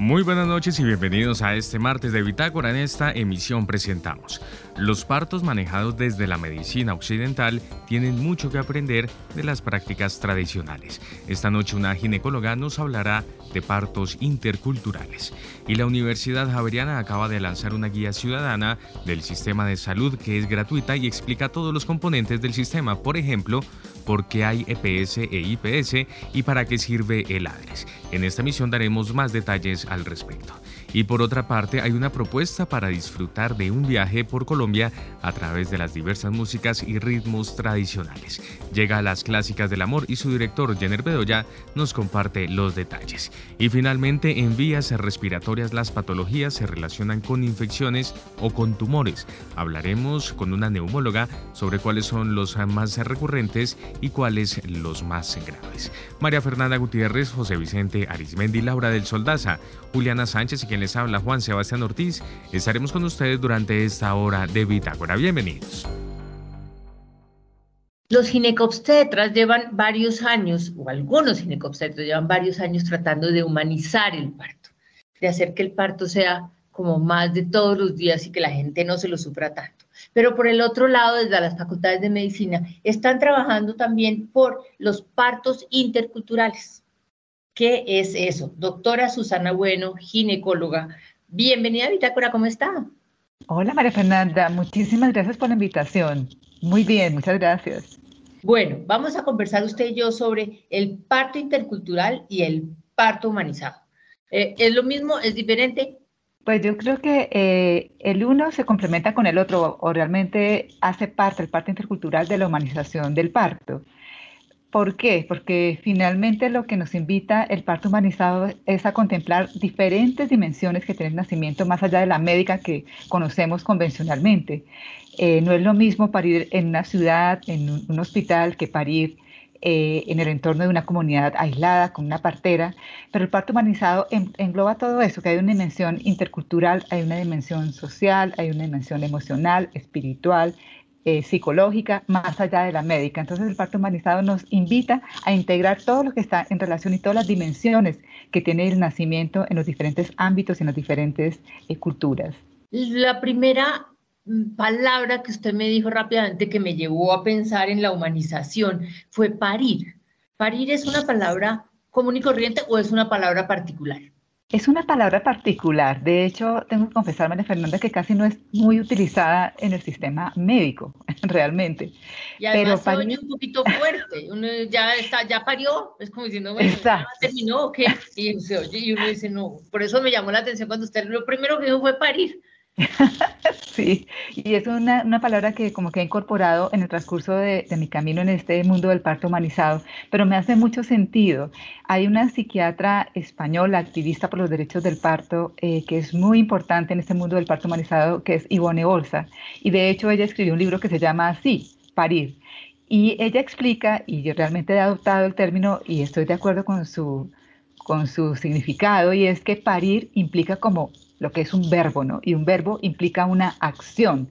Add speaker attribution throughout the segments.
Speaker 1: Muy buenas noches y bienvenidos a este martes de Bitácora. En esta emisión presentamos los partos manejados desde la medicina occidental tienen mucho que aprender de las prácticas tradicionales. Esta noche una ginecóloga nos hablará de partos interculturales. Y la Universidad Javeriana acaba de lanzar una guía ciudadana del sistema de salud que es gratuita y explica todos los componentes del sistema. Por ejemplo, por qué hay EPS e IPS y para qué sirve el ADRES. En esta misión daremos más detalles al respecto. Y por otra parte, hay una propuesta para disfrutar de un viaje por Colombia a través de las diversas músicas y ritmos tradicionales. Llega a las clásicas del amor y su director, Jenner Bedoya, nos comparte los detalles. Y finalmente, en vías respiratorias las patologías se relacionan con infecciones o con tumores. Hablaremos con una neumóloga sobre cuáles son los más recurrentes y cuáles los más graves. María Fernanda Gutiérrez, José Vicente Arismendi, Laura del Soldaza, Juliana Sánchez y quien les habla Juan Sebastián Ortiz. Estaremos con ustedes durante esta hora de Bitácora. Bienvenidos.
Speaker 2: Los ginecobstetras llevan varios años, o algunos ginecobstetras llevan varios años tratando de humanizar el parto, de hacer que el parto sea como más de todos los días y que la gente no se lo sufra tanto. Pero por el otro lado, desde las facultades de medicina, están trabajando también por los partos interculturales. ¿Qué es eso? Doctora Susana Bueno, ginecóloga. Bienvenida a Bitácora, ¿cómo está?
Speaker 3: Hola María Fernanda, muchísimas gracias por la invitación. Muy bien, muchas gracias.
Speaker 2: Bueno, vamos a conversar usted y yo sobre el parto intercultural y el parto humanizado. Eh, ¿Es lo mismo? ¿Es diferente?
Speaker 3: Pues yo creo que eh, el uno se complementa con el otro o realmente hace parte, el parto intercultural, de la humanización del parto. ¿Por qué? Porque finalmente lo que nos invita el parto humanizado es a contemplar diferentes dimensiones que tiene el nacimiento más allá de la médica que conocemos convencionalmente. Eh, no es lo mismo parir en una ciudad, en un, hospital, que parir eh, en el entorno de una comunidad aislada, con una partera, pero el parto humanizado engloba todo eso, que hay una dimensión intercultural, hay una dimensión social, hay una dimensión emocional, espiritual, eh, psicológica más allá de la médica. Entonces el parto humanizado nos invita a integrar todo lo que está en relación y todas las dimensiones que tiene el nacimiento en los diferentes ámbitos y en las diferentes eh, culturas.
Speaker 2: La primera mm, palabra que usted me dijo rápidamente que me llevó a pensar en la humanización fue parir. ¿Parir es una palabra común y corriente o es una palabra particular?
Speaker 3: Es una palabra particular. De hecho, tengo que confesar, María Fernanda, que casi no es muy utilizada en el sistema médico, realmente.
Speaker 2: Y además Pero se un poquito fuerte. Uno ya está, ya parió, es como diciendo, bueno, ya terminó, ¿o qué? Y, se oye, y uno dice, no. Por eso me llamó la atención cuando usted lo primero que dijo fue parir.
Speaker 3: sí, y es una, una, palabra que como que he incorporado en el transcurso de, de, mi camino en este mundo del parto humanizado, pero me hace mucho sentido. Hay una psiquiatra española, activista por los derechos del parto, eh, que es muy importante en este mundo del parto humanizado, que es Ivone Bolsa, y de hecho ella escribió un libro que se llama así, Parir. Y ella explica, y yo realmente he adoptado el término y estoy de acuerdo con su, con su significado, y es que parir implica como lo que es un verbo, ¿no? Y un verbo implica una acción.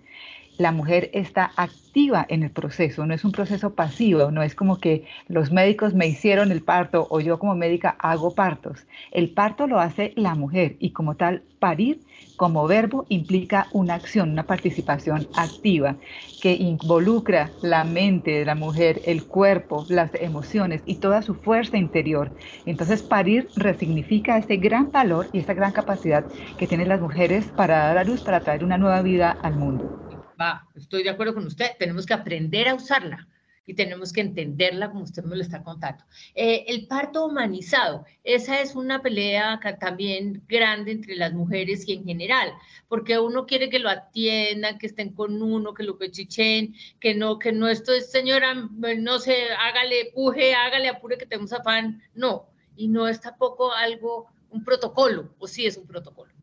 Speaker 3: La mujer está activa en el proceso, no es un proceso pasivo, no es como que los médicos me hicieron el parto o yo como médica hago partos. El parto lo hace la mujer y como tal, parir como verbo implica una acción, una participación activa que involucra la mente de la mujer, el cuerpo, las emociones y toda su fuerza interior. Entonces, parir resignifica ese gran valor y esa gran capacidad que tienen las mujeres para dar a luz, para traer una nueva vida al mundo.
Speaker 2: Va, estoy de acuerdo con usted, tenemos que aprender a usarla y tenemos que entenderla como usted me lo está contando. Eh, el parto humanizado, esa es una pelea también grande entre las mujeres y en general, porque uno quiere que lo atiendan, que estén con uno, que lo pechichen, que no, que no esto es, señora, no sé, hágale, puje, hágale, apure que tenemos afán. No, y no es tampoco algo, un protocolo, o sí es un protocolo.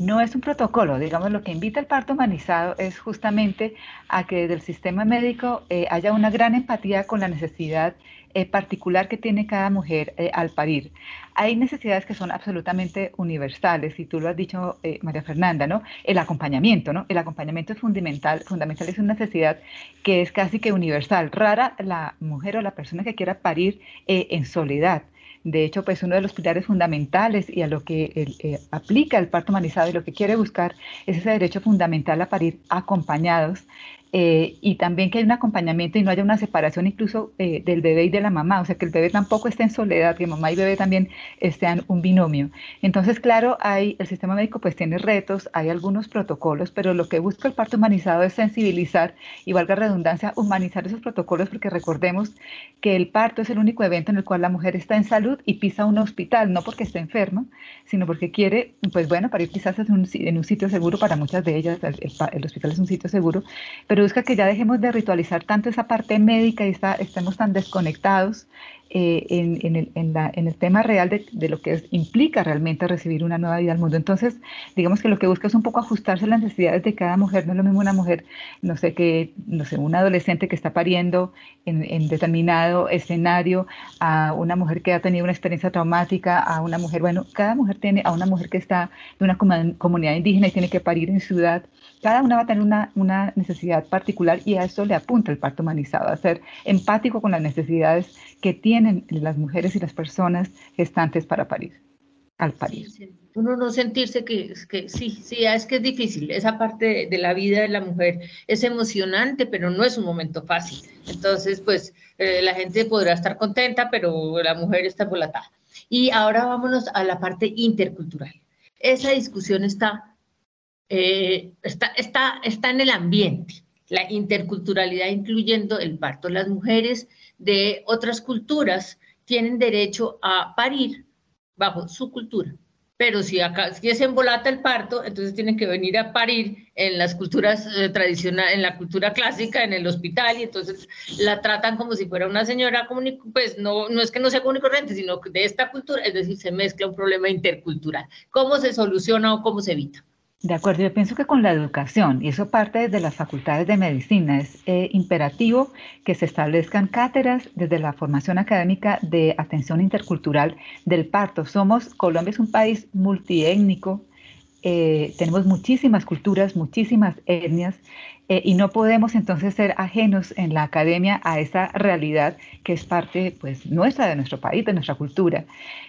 Speaker 3: No es un protocolo, digamos, lo que invita el parto humanizado es justamente a que desde el sistema médico eh, haya una gran empatía con la necesidad eh, particular que tiene cada mujer eh, al parir. Hay necesidades que son absolutamente universales, y tú lo has dicho, María Fernanda, ¿no? El acompañamiento, ¿no? El acompañamiento es fundamental, fundamental es una necesidad que es casi que universal. Rara la mujer o la persona que quiera parir en soledad. De hecho, pues uno de los pilares fundamentales y a lo que eh, aplica el parto humanizado y lo que quiere buscar es ese derecho fundamental a parir acompañados eh, y también que haya un acompañamiento y no haya una separación incluso eh, del bebé y de la mamá, o sea, que el bebé tampoco esté en soledad, que mamá y bebé también estén un binomio. Entonces, claro, hay, el sistema médico pues tiene retos, hay algunos protocolos, pero lo que busca el parto humanizado es sensibilizar y valga redundancia, humanizar esos protocolos, porque recordemos que el parto es el único evento en el cual la mujer está en salud y pisa un hospital, no porque esté enferma, sino porque quiere, pues bueno, para ir quizás en un, en un sitio seguro para muchas de ellas, el, el hospital es un sitio seguro, pero busca que ya dejemos de ritualizar tanto esa parte médica y está, estemos tan desconectados eh, en, el, en, el, tema real de, lo que implica realmente recibir una nueva vida al mundo. Entonces, digamos que lo que busca es un poco ajustarse a las necesidades de cada mujer. No es lo mismo una mujer, no sé, que, no sé, un adolescente que está pariendo en, determinado escenario, a una mujer que ha tenido una experiencia traumática, a una mujer, bueno, cada mujer tiene, a una mujer que está de una comunidad indígena y tiene que parir en ciudad. Cada una va a tener una, una necesidad particular y a eso le apunta el parto humanizado, a ser empático con las necesidades que tienen las mujeres y las personas gestantes para parir, al parir.
Speaker 2: Uno no sentirse que, que sí, sí, es que es difícil. Esa parte de, la vida de la mujer es emocionante, pero no es un momento fácil. Entonces, pues eh, la gente podrá estar contenta, pero la mujer está volatada. Y ahora vámonos a la parte intercultural. Esa discusión está, eh, está, en el ambiente, la interculturalidad incluyendo el parto. Las mujeres de otras culturas tienen derecho a parir bajo su cultura. Pero si acá si es embolata el parto, entonces tienen que venir a parir en las culturas eh, tradicionales, en la cultura clásica, en el hospital, y entonces la tratan como si fuera una señora común, pues no, no es que no sea común y sino de esta cultura, es decir, se mezcla un problema intercultural. ¿Cómo se soluciona o cómo se evita?
Speaker 3: De acuerdo, yo pienso que con la educación, y eso parte desde las facultades de medicina, es eh, imperativo que se establezcan cátedras desde la formación académica de atención intercultural del parto. Somos, Colombia es un país multiétnico, eh, tenemos muchísimas culturas, muchísimas etnias, eh, y no podemos entonces ser ajenos en la academia a esa realidad que es parte pues nuestra, de nuestro país, de nuestra cultura.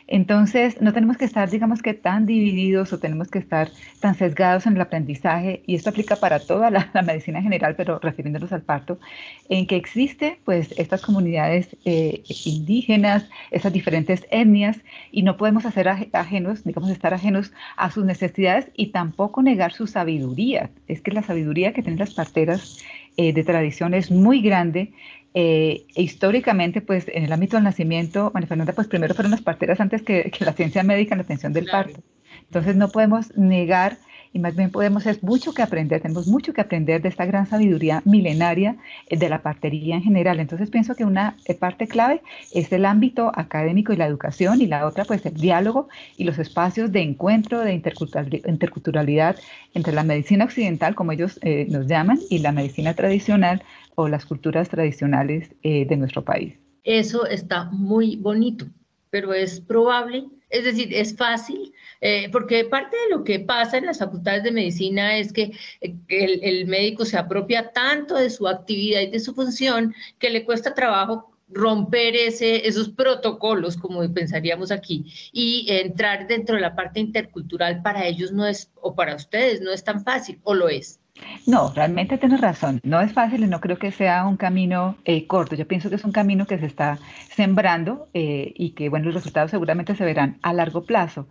Speaker 3: Entonces no tenemos que estar, digamos que tan divididos o tenemos que estar tan sesgados en el aprendizaje, y esto aplica para toda la, medicina general, pero refiriéndonos al parto, en que existe pues estas comunidades eh, indígenas, esas diferentes etnias, y no podemos hacer ajenos, digamos, estar ajenos a sus necesidades y tampoco negar su sabiduría. Es que la sabiduría que tienen las partes eh, de tradición es muy grande. Eh, e históricamente, pues en el ámbito del nacimiento, María Fernanda, pues primero fueron las parteras antes que, la ciencia médica en la atención del parto. Entonces no podemos negar y más bien podemos, es mucho que aprender, tenemos mucho que aprender de esta gran sabiduría milenaria eh, de la partería en general. Entonces pienso que una eh, parte clave es el ámbito académico y la educación y la otra pues el diálogo y los espacios de encuentro, de interculturalidad entre la medicina occidental, como ellos eh, nos llaman, y la medicina tradicional o las culturas tradicionales de nuestro país.
Speaker 2: Eso está muy bonito, pero es probable, es decir, es fácil eh, porque parte de lo que pasa en las facultades de medicina es que eh, el, médico se apropia tanto de su actividad y de su función que le cuesta trabajo romper ese, esos protocolos, como pensaríamos aquí, y entrar dentro de la parte intercultural para ellos no es, o para ustedes no es tan fácil, o lo es.
Speaker 3: No, realmente tienes razón. No es fácil y no creo que sea un camino eh, corto. Yo pienso que es un camino que se está sembrando eh, y que, bueno, los resultados seguramente se verán a largo plazo.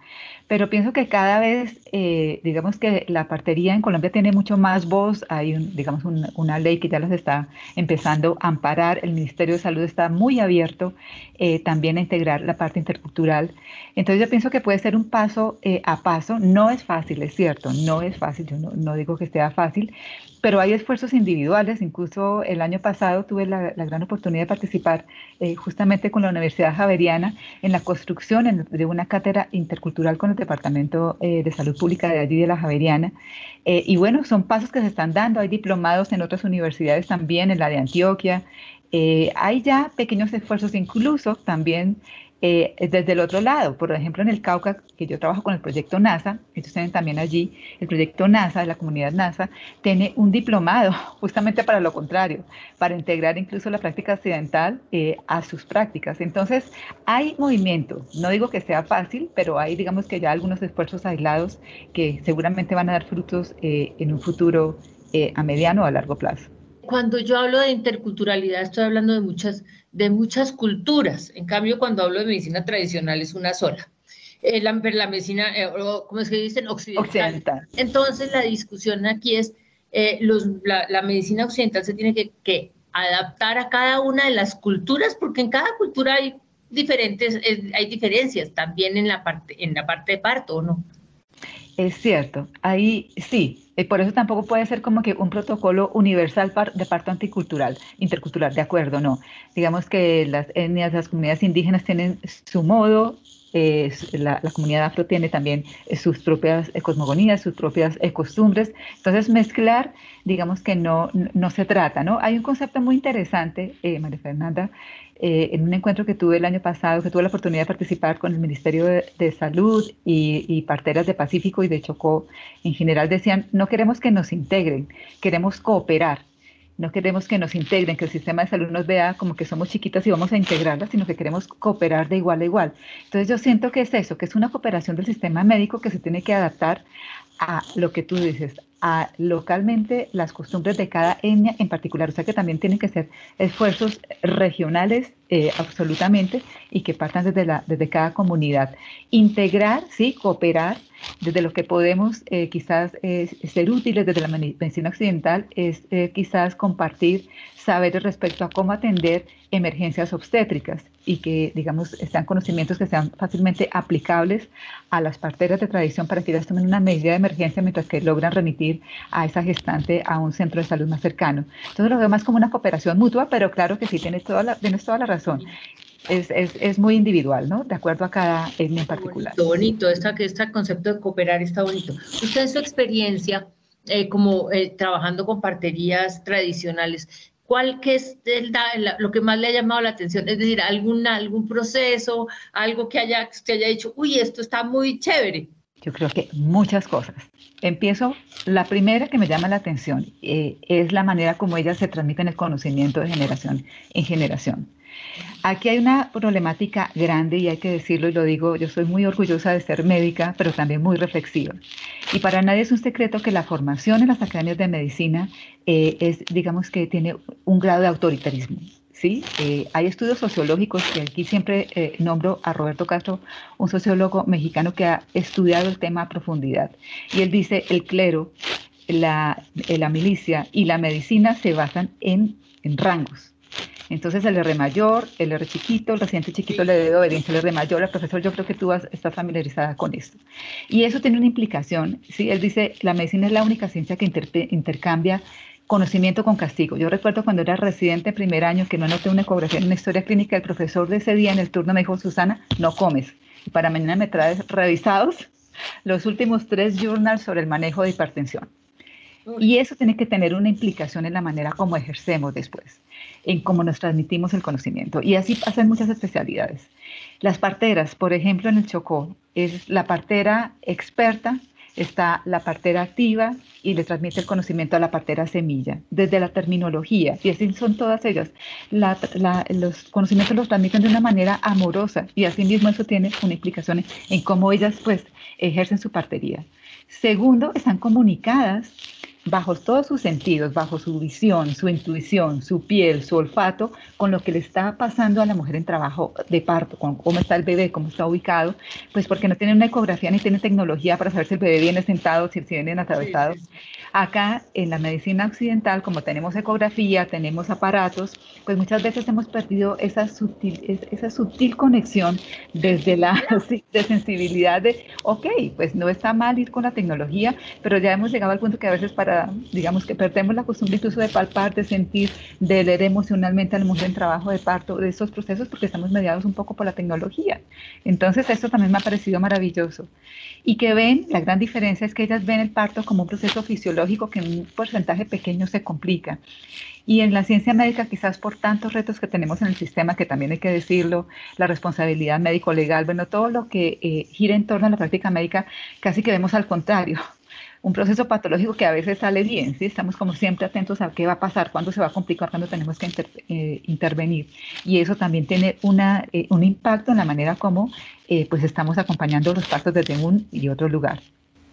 Speaker 3: Pero pienso que cada vez, eh, digamos que la partería en Colombia tiene mucho más voz. Hay, digamos, una ley que ya los está empezando a amparar. El Ministerio de Salud está muy abierto también a integrar la parte intercultural. Entonces yo pienso que puede ser un paso a paso. No es fácil, es cierto, no es fácil. Yo no digo que sea fácil, pero hay esfuerzos individuales. Incluso el año pasado tuve la, gran oportunidad de participar eh, justamente con la Universidad Javeriana en la construcción de una cátedra intercultural con el Departamento eh, de Salud Pública de allí de la Javeriana. Eh, y bueno, son pasos que se están dando. Hay diplomados en otras universidades también, en la de Antioquia. hay ya pequeños esfuerzos, incluso también eh, desde el otro lado, por ejemplo, en el Cauca, que yo trabajo con el proyecto NASA, ellos tienen también allí, el proyecto NASA, la comunidad NASA, tiene un diplomado justamente para lo contrario, para integrar incluso la práctica occidental eh, a sus prácticas. Entonces, hay movimiento, no digo que sea fácil, pero hay, digamos que ya algunos esfuerzos aislados que seguramente van a dar frutos eh, en un futuro a mediano o a largo plazo.
Speaker 2: Cuando yo hablo de interculturalidad, estoy hablando de muchas de muchas culturas. En cambio, cuando hablo de medicina tradicional es una sola. Eh, la, la, medicina, eh, ¿cómo es que dicen? Occidental. Entonces, la discusión aquí es, eh, los, la, medicina occidental se tiene que, que, adaptar a cada una de las culturas, porque en cada cultura hay diferentes, hay diferencias también en la parte, en la parte de parto, ¿o no?
Speaker 3: Es cierto, ahí sí, y por eso tampoco puede ser como que un protocolo universal de parto anticultural, intercultural, de acuerdo, no. Digamos que las etnias, las comunidades indígenas tienen su modo, la, comunidad afro tiene también sus propias cosmogonías, sus propias costumbres. Entonces, mezclar, digamos que no, no se trata, ¿no? Hay un concepto muy interesante, eh, María Fernanda, eh, en un encuentro que tuve el año pasado, que tuve la oportunidad de participar con el Ministerio de, Salud y, y, parteras de Pacífico y de Chocó, en general decían, no queremos que nos integren, queremos cooperar. No queremos que nos integren, que el sistema de salud nos vea como que somos chiquitas y vamos a integrarlas, sino que queremos cooperar de igual a igual. Entonces yo siento que es eso, que es una cooperación del sistema médico que se tiene que adaptar a lo que tú dices, a localmente las costumbres de cada etnia en particular. O sea que también tienen que ser esfuerzos regionales eh, absolutamente y que partan desde, la, desde cada comunidad. Integrar, sí, cooperar desde lo que podemos eh, quizás eh, ser útiles desde la medicina occidental es quizás compartir saberes respecto a cómo atender emergencias obstétricas y que, digamos, sean conocimientos que sean fácilmente aplicables a las parteras de tradición para que ellas tomen una medida de emergencia mientras que logran remitir a esa gestante a un centro de salud más cercano. Entonces lo veo más como una cooperación mutua, pero claro que sí, tienes toda la, tienes toda la razón. Es, es, es, muy individual, ¿no? De acuerdo a cada etnia en particular.
Speaker 2: Bonito, bonito. Esta, este concepto de cooperar está bonito. Usted en su experiencia, eh, como eh, trabajando con parterías tradicionales, ¿cuál que es lo que más le ha llamado la atención? Es decir, alguna, algún proceso, algo que haya, que haya dicho, uy, esto está muy chévere.
Speaker 3: Yo creo que muchas cosas. Empiezo, la primera que me llama la atención eh, es la manera como ellas se transmiten el conocimiento de generación en generación. Aquí hay una problemática grande y hay que decirlo y lo digo, yo soy muy orgullosa de ser médica, pero también muy reflexiva. Y para nadie es un secreto que la formación en las academias de medicina eh, es, digamos que tiene un grado de autoritarismo. ¿Sí? Eh, hay estudios sociológicos, y aquí siempre eh, nombro a Roberto Castro, un sociólogo mexicano que ha estudiado el tema a profundidad. Y él dice, el clero, la, la milicia y la medicina se basan en, en rangos. Entonces el R mayor, el R chiquito, el residente chiquito le debe obediencia al R mayor. El profesor, yo creo que tú estás familiarizada con esto. Y eso tiene una implicación, ¿sí? Él dice, la medicina es la única ciencia que intercambia conocimiento con castigo. Yo recuerdo cuando era residente primer año que no anoté una ecografía en una historia clínica, el profesor de ese día en el turno me dijo, Susana, no comes. Y para mañana me traes revisados los últimos tres journals sobre el manejo de hipertensión. Y eso tiene que tener una implicación en la manera como ejercemos después, en cómo nos transmitimos el conocimiento. Y así pasan muchas especialidades. Las parteras, por ejemplo, en el Chocó, es la partera experta, está la partera activa y le transmite el conocimiento a la partera semilla, desde la terminología, y así son todas ellas. los conocimientos los transmiten de una manera amorosa y asimismo eso tiene una implicación en cómo ellas pues ejercen su partería. Segundo, están comunicadas bajo todos sus sentidos, bajo su visión, su intuición, su piel, su olfato, con lo que le está pasando a la mujer en trabajo de parto, con cómo está el bebé, cómo está ubicado, pues porque no tiene una ecografía ni tiene tecnología para saber si el bebé viene sentado, si viene atravesado. Acá en la medicina occidental, como tenemos ecografía, tenemos aparatos, pues muchas veces hemos perdido esa sutil, esa sutil conexión desde la de sensibilidad de, ok, pues no está mal ir con la tecnología, pero ya hemos llegado al punto que a veces para digamos que perdemos la costumbre incluso de palpar, de sentir, de leer emocionalmente al mundo en trabajo de parto, de estos procesos, porque estamos mediados un poco por la tecnología. Entonces, esto también me ha parecido maravilloso. Y que ven, la gran diferencia es que ellas ven el parto como un proceso fisiológico que en un porcentaje pequeño se complica. Y en la ciencia médica, quizás por tantos retos que tenemos en el sistema, que también hay que decirlo, la responsabilidad médico-legal, bueno, todo lo que eh, gira en torno a la práctica médica, casi que vemos al contrario un proceso patológico que a veces sale bien, ¿sí? estamos como siempre atentos a qué va a pasar, cuándo se va a complicar, cuándo tenemos que eh, intervenir. Y eso también tiene una, eh, un impacto en la manera como eh, pues estamos acompañando los pasos desde un y otro lugar.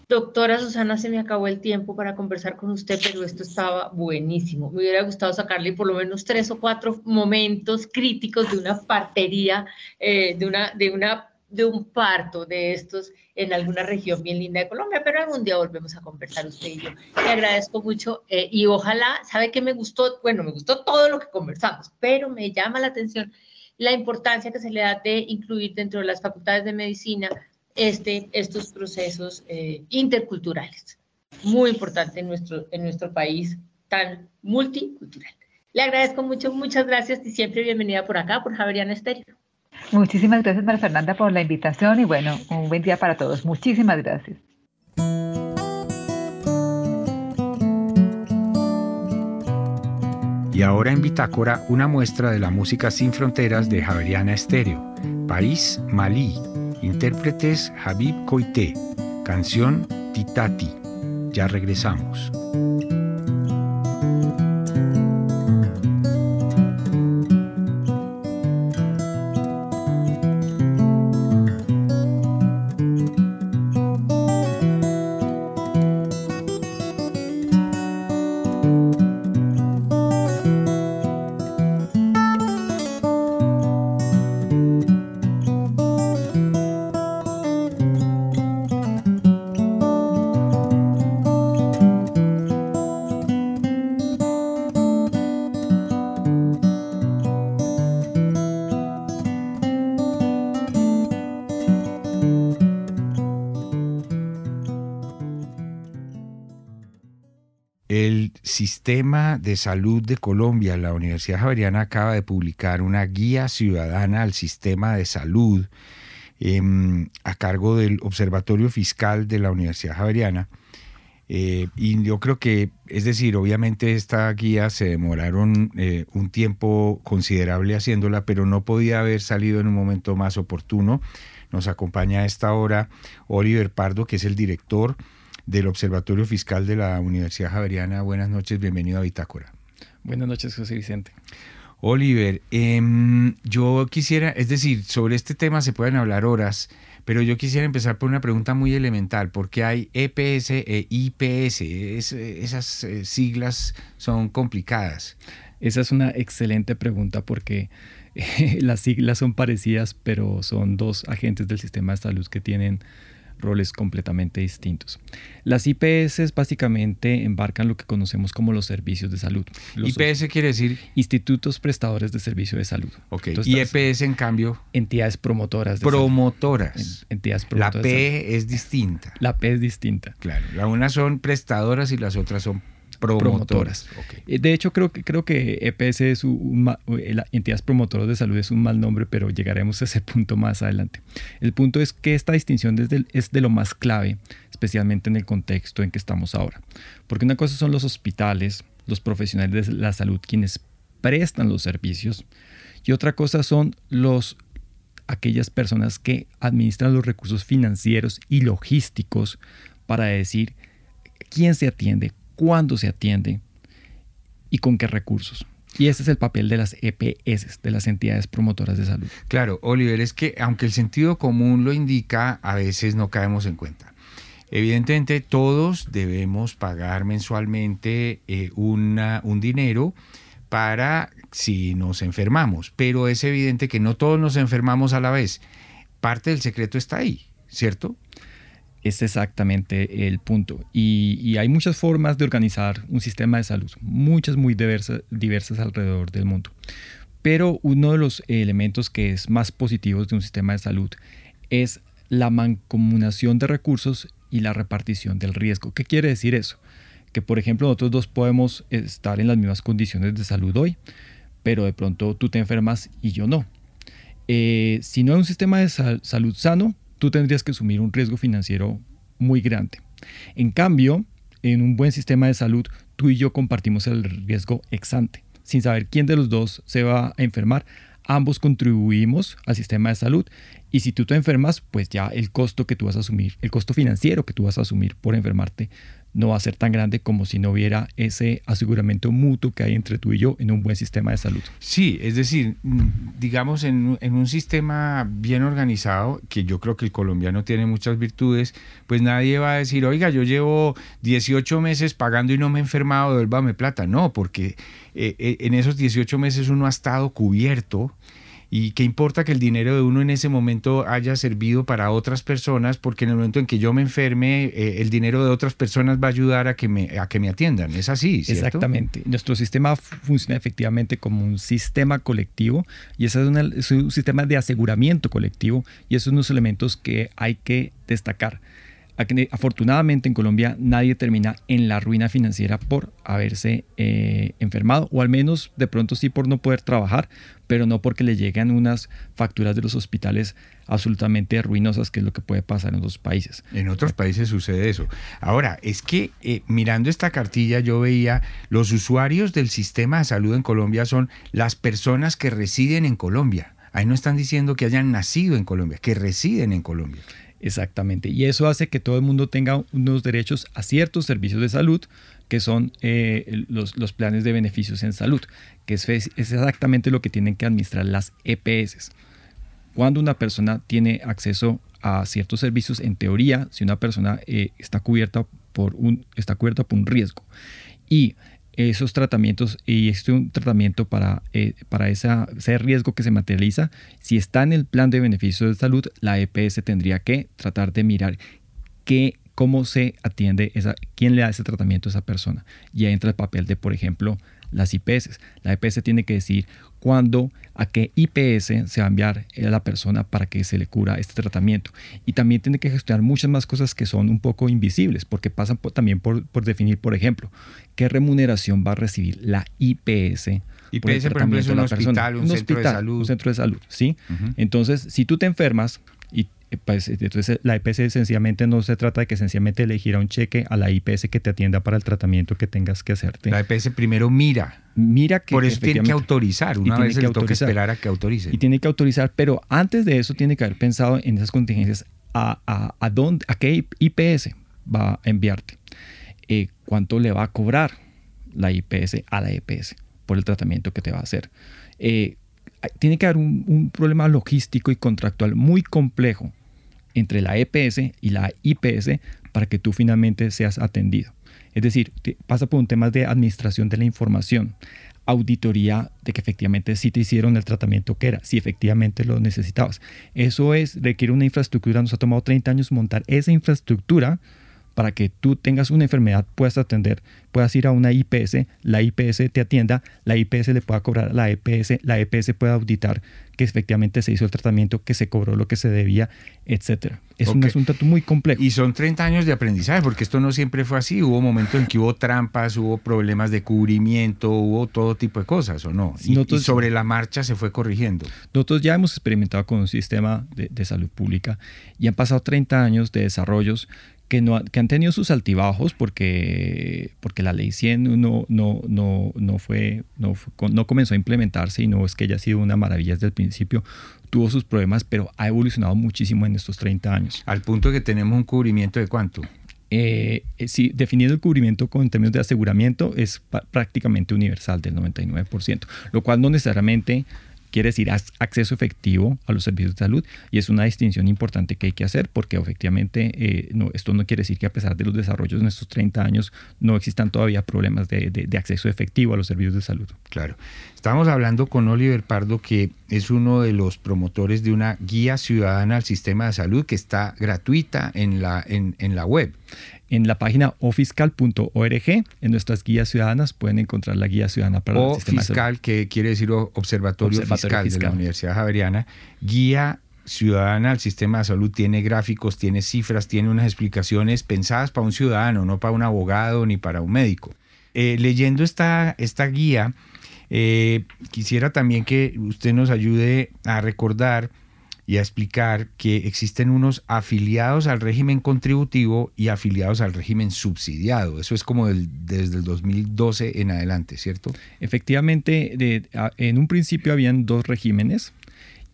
Speaker 2: Doctora Susana, se me acabó el tiempo para conversar con usted, pero esto estaba buenísimo. Me hubiera gustado sacarle por lo menos tres o cuatro momentos críticos de una partería, de, una, de una de un parto de estos en alguna región bien linda de Colombia, pero algún día volvemos a conversar usted y yo. Le agradezco mucho eh, y ojalá, ¿sabe qué me gustó? Bueno, me gustó todo lo que conversamos, pero me llama la atención la importancia que se le da de incluir dentro de las facultades de medicina este, estos procesos eh, interculturales. Muy importante en nuestro, en nuestro país tan multicultural. Le agradezco mucho, muchas gracias y siempre bienvenida por acá, por Javeriana Estéreo.
Speaker 3: Muchísimas gracias, María Fernanda, por la invitación y bueno, un buen día para todos. Muchísimas gracias.
Speaker 4: Y ahora en Bitácora, una muestra de la música sin fronteras de Javeriana Estéreo. País Malí. Intérpretes Habib Koité. Canción Titati. Ya regresamos. De Salud de Colombia, la Universidad Javeriana acaba de publicar una guía ciudadana al sistema de salud em, a cargo del Observatorio Fiscal de la Universidad Javeriana. Eh, y yo creo que, es decir, obviamente esta guía se demoraron eh, un tiempo considerable haciéndola, pero no podía haber salido en un momento más oportuno. Nos acompaña a esta hora Oliver Pardo, que es el director del Observatorio Fiscal de la Universidad Javeriana. Buenas noches, bienvenido a Bitácora.
Speaker 5: Buenas noches, José Vicente.
Speaker 4: Oliver, em, yo quisiera, es decir, sobre este tema se pueden hablar horas, pero yo quisiera empezar por una pregunta muy elemental, porque hay EPS e IPS, esas eh, siglas son complicadas.
Speaker 5: Esa es una excelente pregunta porque las siglas son parecidas, pero son dos agentes del sistema de salud que tienen roles completamente distintos. Las IPS básicamente embarcan lo que conocemos como los servicios de salud.
Speaker 4: IPS quiere decir
Speaker 5: institutos prestadores de servicio de salud.
Speaker 4: Ok. y EPS en cambio
Speaker 5: entidades promotoras.
Speaker 4: De promotoras.
Speaker 5: entidades promotoras.
Speaker 4: La P es distinta.
Speaker 5: La P es distinta.
Speaker 4: Claro. La una son prestadoras y las otras son promotoras.
Speaker 5: Eh, de hecho, creo que, creo que EPS es un, eh, la entidades promotoras de salud es un mal nombre, pero llegaremos a ese punto más adelante. El punto es que esta distinción es de, es de lo más clave, especialmente en el contexto en que estamos ahora. Porque una cosa son los hospitales, los profesionales de la salud, quienes prestan los servicios, y otra cosa son los aquellas personas que administran los recursos financieros y logísticos para decir quién se atiende, cuándo se atiende y con qué recursos. Y ese es el papel de las EPS, de las entidades promotoras de salud.
Speaker 4: Claro, Oliver, es que aunque el sentido común lo indica, a veces no caemos en cuenta. Evidentemente todos debemos pagar mensualmente eh, una, un dinero para si nos enfermamos, pero es evidente que no todos nos enfermamos a la vez. Parte del secreto está ahí, ¿cierto?
Speaker 5: Es exactamente el punto. Y, hay muchas formas de organizar un sistema de salud, muchas muy diversas, alrededor del mundo. Pero uno de los elementos que es más positivos de un sistema de salud es la mancomunación de recursos y la repartición del riesgo. ¿Qué quiere decir eso? que por ejemplo nosotros dos podemos estar en las mismas condiciones de salud hoy, pero de pronto tú te enfermas y yo no. Eh, si no hay un sistema de salud sano, tú tendrías que asumir un riesgo financiero muy grande. En cambio, en un buen sistema de salud, tú y yo compartimos el riesgo exante. Sin saber quién de los dos se va a enfermar, ambos contribuimos al sistema de salud y si tú te enfermas, pues ya el costo que tú vas a asumir, el costo financiero que tú vas a asumir por enfermarte, no va a ser tan grande como si no hubiera ese aseguramiento mutuo que hay entre tú y yo en un buen sistema de salud.
Speaker 4: Sí, es decir, mm, digamos en, un sistema bien organizado, que yo creo que el colombiano tiene muchas virtudes, pues nadie va a decir, oiga, yo llevo 18 meses pagando y no me he enfermado, devuélvame plata. No, porque eh, eh, en esos 18 meses uno ha estado cubierto y qué importa que el dinero de uno en ese momento haya servido para otras personas, porque en el momento en que yo me enferme, eh, el dinero de otras personas va a ayudar a que me, a que me atiendan. Es así.
Speaker 5: Exactamente. Nuestro sistema funciona efectivamente como un sistema colectivo y ese es, un sistema de aseguramiento colectivo y esos son los elementos que hay que destacar. Afortunadamente en Colombia nadie termina en la ruina financiera por haberse eh, enfermado o al menos de pronto sí por no poder trabajar, pero no porque le llegan unas facturas de los hospitales absolutamente ruinosas, que es lo que puede pasar en otros países.
Speaker 4: En otros países sucede eso. Ahora, es que eh, mirando esta cartilla yo veía los usuarios del sistema de salud en Colombia son las personas que residen en Colombia. Ahí no están diciendo que hayan nacido en Colombia, que residen en Colombia.
Speaker 5: Exactamente. Y eso hace que todo el mundo tenga unos derechos a ciertos servicios de salud, que son eh, los, planes de beneficios en salud, que es, exactamente lo que tienen que administrar las EPS. Cuando una persona tiene acceso a ciertos servicios, en teoría, si una persona eh, está, cubierta por un, está cubierta por un riesgo y esos tratamientos y este un tratamiento para, eh, para esa, ese riesgo que se materializa, si está en el plan de beneficios de salud, la EPS tendría que tratar de mirar qué, cómo se atiende, esa, quién le da ese tratamiento a esa persona. Y ahí entra el papel de, por ejemplo, las IPS. La IPS tiene que decir cuándo, a qué IPS se va a enviar a la persona para que se le cura este tratamiento. Y también tiene que gestionar muchas más cosas que son un poco invisibles, porque pasan también por, definir, por ejemplo, qué remuneración va a recibir la IPS.
Speaker 4: IPS, por, ejemplo, es un hospital, un, centro de salud.
Speaker 5: Un centro de salud, ¿sí? Entonces, si tú te enfermas y eh, pues, entonces la IPS sencillamente no se trata de que sencillamente elegir a un cheque a la IPS que te atienda para el tratamiento que tengas que hacerte.
Speaker 4: La IPS primero mira.
Speaker 5: Mira que
Speaker 4: Por eso tiene que autorizar, una vez le toca esperar a que autorice.
Speaker 5: Y tiene que autorizar, pero antes de eso tiene que haber pensado en esas contingencias a, a, a, dónde, a qué IPS va a enviarte, eh, cuánto le va a cobrar la IPS a la IPS por el tratamiento que te va a hacer. Eh, tiene que haber un, problema logístico y contractual muy complejo entre la EPS y la IPS para que tú finalmente seas atendido. Es decir, pasa por un tema de administración de la información, auditoría de que efectivamente sí te hicieron el tratamiento que era, si efectivamente lo necesitabas. Eso es, requiere una infraestructura, nos ha tomado 30 años montar esa infraestructura para que tú tengas una enfermedad, puedas atender, puedas ir a una IPS, la IPS te atienda, la IPS le pueda cobrar a la EPS, la EPS pueda auditar que efectivamente se hizo el tratamiento, que se cobró lo que se debía, etcétera. Es un asunto muy complejo.
Speaker 4: Y son 30 años de aprendizaje, porque esto no siempre fue así. Hubo momentos en que hubo trampas, hubo problemas de cubrimiento, hubo todo tipo de cosas, ¿o no? Y, sobre la marcha se fue corrigiendo.
Speaker 5: Nosotros ya hemos experimentado con un sistema de, de salud pública y han pasado 30 años de desarrollos que, no, que han tenido sus altibajos porque, porque la ley 100 no, no, no, no, fue, no, no comenzó a implementarse y no es que haya sido una maravilla desde el principio, tuvo sus problemas, pero ha evolucionado muchísimo en estos 30 años.
Speaker 4: Al punto que tenemos un cubrimiento de cuánto?
Speaker 5: Eh, eh sí, definiendo el cubrimiento con, en términos de aseguramiento es prácticamente universal del 99%, lo cual no necesariamente quiere decir acceso efectivo a los servicios de salud y es una distinción importante que hay que hacer porque efectivamente eh, no, esto no quiere decir que a pesar de los desarrollos en estos 30 años no existan todavía problemas de, acceso efectivo a los servicios de salud.
Speaker 4: Claro. Estamos hablando con Oliver Pardo que es uno de los promotores de una guía ciudadana al sistema de salud que está gratuita en la, en la web.
Speaker 5: En la página ofiscal.org, en nuestras guías ciudadanas, pueden encontrar la guía ciudadana para
Speaker 4: el sistema fiscal, que quiere decir Observatorio, fiscal, de la Universidad Javeriana, guía ciudadana al sistema de salud tiene gráficos, tiene cifras, tiene unas explicaciones pensadas para un ciudadano, no para un abogado ni para un médico. Eh, leyendo esta, esta guía, eh, quisiera también que usted nos ayude a recordar y a explicar que existen unos afiliados al régimen contributivo y afiliados al régimen subsidiado. Eso es como desde el 2012 en adelante, ¿cierto?
Speaker 5: Efectivamente, en un principio habían dos regímenes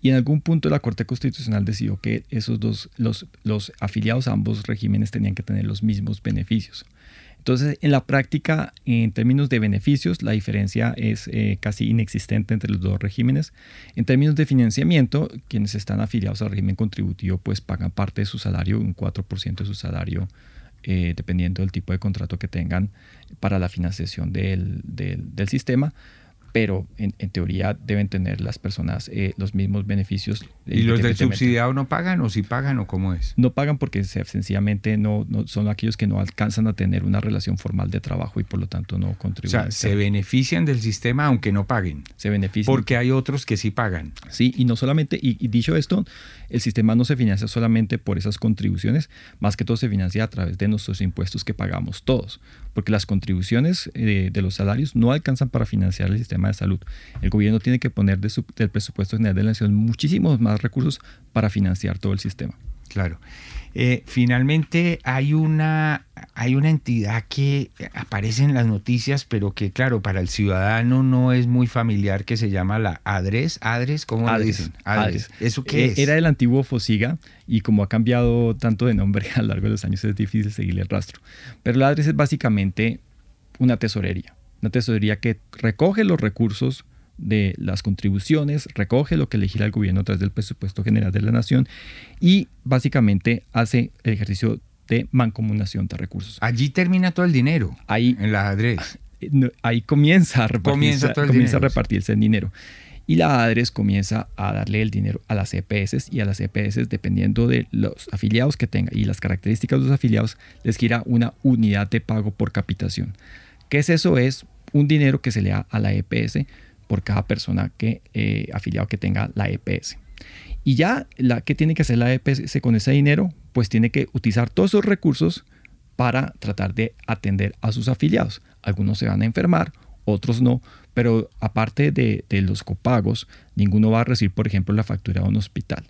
Speaker 5: y en algún punto la Corte Constitucional decidió que esos dos, los, los afiliados a ambos regímenes tenían que tener los mismos beneficios. Entonces, en la práctica, en términos de beneficios, la diferencia es eh, casi inexistente entre los dos regímenes. En términos de financiamiento, quienes están afiliados al régimen contributivo, pues pagan parte de su salario, un 4% de su salario, eh, dependiendo del tipo de contrato que tengan para la financiación del, del sistema pero en, teoría deben tener las personas eh, los mismos beneficios.
Speaker 4: ¿Y los del subsidiado no pagan o si pagan o cómo es?
Speaker 5: No pagan porque sencillamente no, no, son aquellos que no alcanzan a tener una relación formal de trabajo y por lo tanto no contribuyen.
Speaker 4: O sea, se benefician del sistema aunque no paguen.
Speaker 5: Se benefician.
Speaker 4: Porque hay otros que sí pagan.
Speaker 5: Sí, y no solamente, y, dicho esto, el sistema no se financia solamente por esas contribuciones, más que todo se financia a través de nuestros impuestos que pagamos todos, porque las contribuciones eh, de los salarios no alcanzan para financiar el sistema de salud. El gobierno tiene que poner del presupuesto general de la nación muchísimos más recursos para financiar todo el sistema.
Speaker 4: Claro. Eh, finalmente hay una, hay una entidad que aparece en las noticias, pero que claro, para el ciudadano no es muy familiar, que se llama la ADRES. ¿ADRES? ¿Cómo lo dicen?
Speaker 5: ADRES. ¿Eso qué eh, es? Era el antiguo FOSIGA y como ha cambiado tanto de nombre a lo largo de los años es difícil seguirle el rastro. Pero la ADRES es básicamente una tesorería una tesorería que recoge los recursos de las contribuciones, recoge lo que legisla el gobierno a través del presupuesto general de la nación y básicamente hace el ejercicio de mancomunación de recursos.
Speaker 4: Allí termina todo el dinero.
Speaker 5: Ahí,
Speaker 4: en la ADRES.
Speaker 5: Ahí comienza a repartirse,
Speaker 4: comienza comienza
Speaker 5: a repartirse el dinero. Y la ADRES comienza a darle el dinero a las EPS y a las EPS, dependiendo de los afiliados que tenga y las características de los afiliados, les gira una unidad de pago por capitación. ¿Qué es eso? Es un dinero que se le da a la EPS por cada persona que eh, afiliado que tenga la EPS. Y ya, la, ¿qué tiene que hacer la EPS con ese dinero? Pues tiene que utilizar todos esos recursos para tratar de atender a sus afiliados. Algunos se van a enfermar, otros no, pero aparte de, los copagos, ninguno va a recibir, por ejemplo, la factura de un hospital.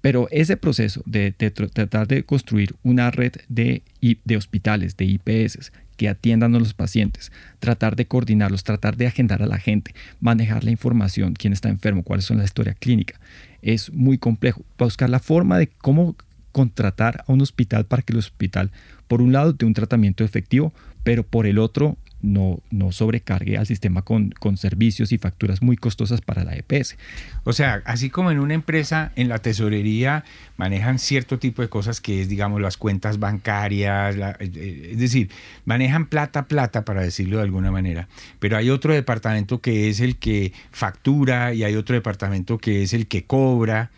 Speaker 5: Pero ese proceso de, tratar de construir una red de, de hospitales, de IPS, que atiendan a los pacientes, tratar de coordinarlos, tratar de agendar a la gente, manejar la información, quién está enfermo, cuáles son la historia clínica. Es muy complejo. Buscar la forma de cómo contratar a un hospital para que el hospital, por un lado, dé un tratamiento efectivo, pero por el otro, no, no sobrecargue al sistema con, con, servicios y facturas muy costosas para la EPS.
Speaker 4: O sea, así como en una empresa, en la tesorería manejan cierto tipo de cosas que es, digamos, las cuentas bancarias, eh, eh, es decir, manejan plata, plata, para decirlo de alguna manera. Pero hay otro departamento que es el que factura y hay otro departamento que es el que cobra.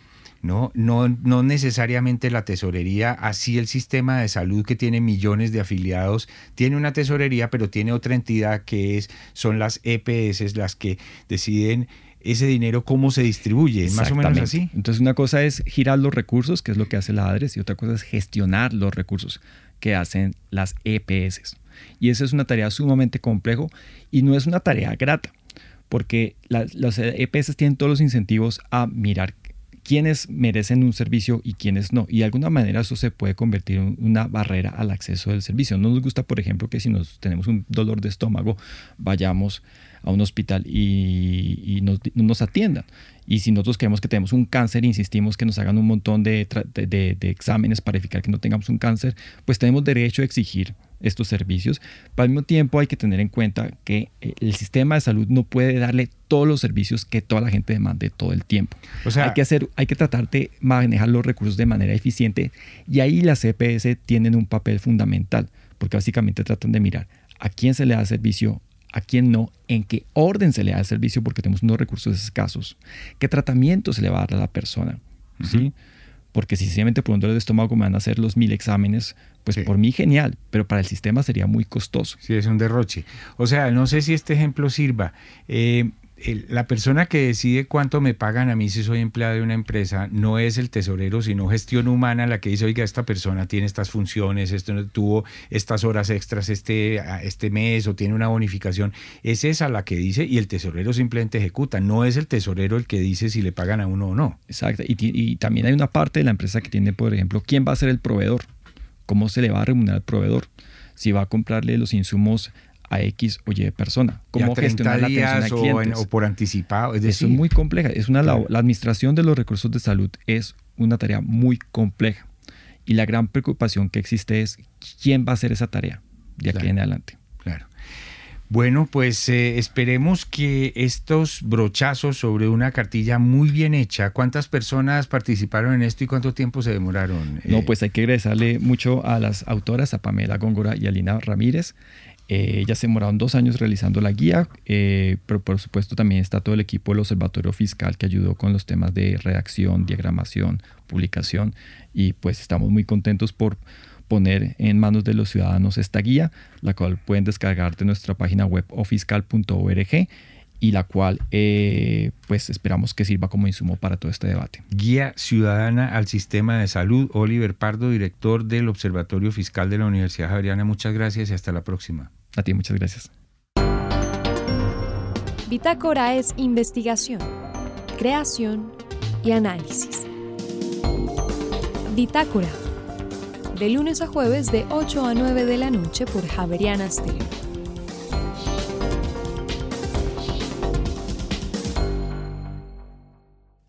Speaker 4: ¿No? No, no necesariamente la tesorería, así el sistema de salud que tiene millones de afiliados, tiene una tesorería, pero tiene otra entidad que es, son las EPS las que deciden ese dinero cómo se distribuye, más o menos así.
Speaker 5: Entonces una cosa es girar los recursos, que es lo que hace la ADRES, y otra cosa es gestionar los recursos que hacen las EPS. Y esa es una tarea sumamente complejo y no es una tarea grata, porque las EPS tienen todos los incentivos a mirar quiénes merecen un servicio y quiénes no. Y de alguna manera eso se puede convertir en una barrera al acceso del servicio. No nos gusta, por ejemplo, que si nos tenemos un dolor de estómago, vayamos a un hospital y, nos, atiendan. Y si nosotros creemos que tenemos un cáncer, insistimos que nos hagan un montón de, de, de exámenes para verificar que no tengamos un cáncer, pues tenemos derecho a exigir estos servicios, pero al mismo tiempo hay que tener en cuenta que eh, el sistema de salud no puede darle todos los servicios que toda la gente demande todo el tiempo. O sea, hay que hacer, hay que tratar de manejar los recursos de manera eficiente y ahí las CPS tienen un papel fundamental, porque básicamente tratan de mirar a quién se le da servicio, a quién no, en qué orden se le da el servicio, porque tenemos unos recursos escasos, qué tratamiento se le va a dar a la persona, ¿sí? porque si sencillamente por un dolor de estómago me van a hacer los mil exámenes, pues por mí genial, pero para el sistema sería muy costoso.
Speaker 4: Sí, es un derroche. O sea, no sé si este ejemplo sirva. Eh, la persona que decide cuánto me pagan a mí si soy empleado de una empresa no es el tesorero, sino gestión humana la que dice, oiga, esta persona tiene estas funciones, esto tuvo estas horas extras este, este mes o tiene una bonificación. Es esa la que dice y el tesorero simplemente ejecuta. No es el tesorero el que dice si le pagan a uno o no.
Speaker 5: Exacto. Y, y también hay una parte de la empresa que tiene, por ejemplo, quién va a ser el proveedor, cómo se le va a remunerar al proveedor, si va a comprarle los insumos a X o Y persona.
Speaker 4: ¿Cómo gestionar la atención O, por anticipado. Es decir,
Speaker 5: Eso es muy compleja. Es una, la, administración de los recursos de salud es una tarea muy compleja. Y la gran preocupación que existe es quién va a hacer esa tarea de aquí en adelante.
Speaker 4: Bueno, pues eh, esperemos que estos brochazos sobre una cartilla muy bien hecha, ¿cuántas personas participaron en esto y cuánto tiempo se demoraron?
Speaker 5: No, eh, pues hay que agradecerle mucho a las autoras, a Pamela Góngora y a Lina Ramírez. Eh, ellas se demoraron dos años realizando la guía, eh, pero por supuesto también está todo el equipo del Observatorio Fiscal que ayudó con los temas de redacción, diagramación, publicación y pues estamos muy contentos por poner en manos de los ciudadanos esta guía, la cual pueden descargar de nuestra página web ofiscal.org y la cual eh, pues esperamos que sirva como insumo para todo este debate.
Speaker 4: Guía Ciudadana al Sistema de Salud, Oliver Pardo, director del Observatorio Fiscal de la Universidad Javeriana. Muchas gracias y hasta la próxima.
Speaker 5: A ti, muchas gracias.
Speaker 6: Bitácora es investigación, creación y análisis. Bitácora, de lunes a jueves de 8 a 9 de la noche por Javerianas Tele.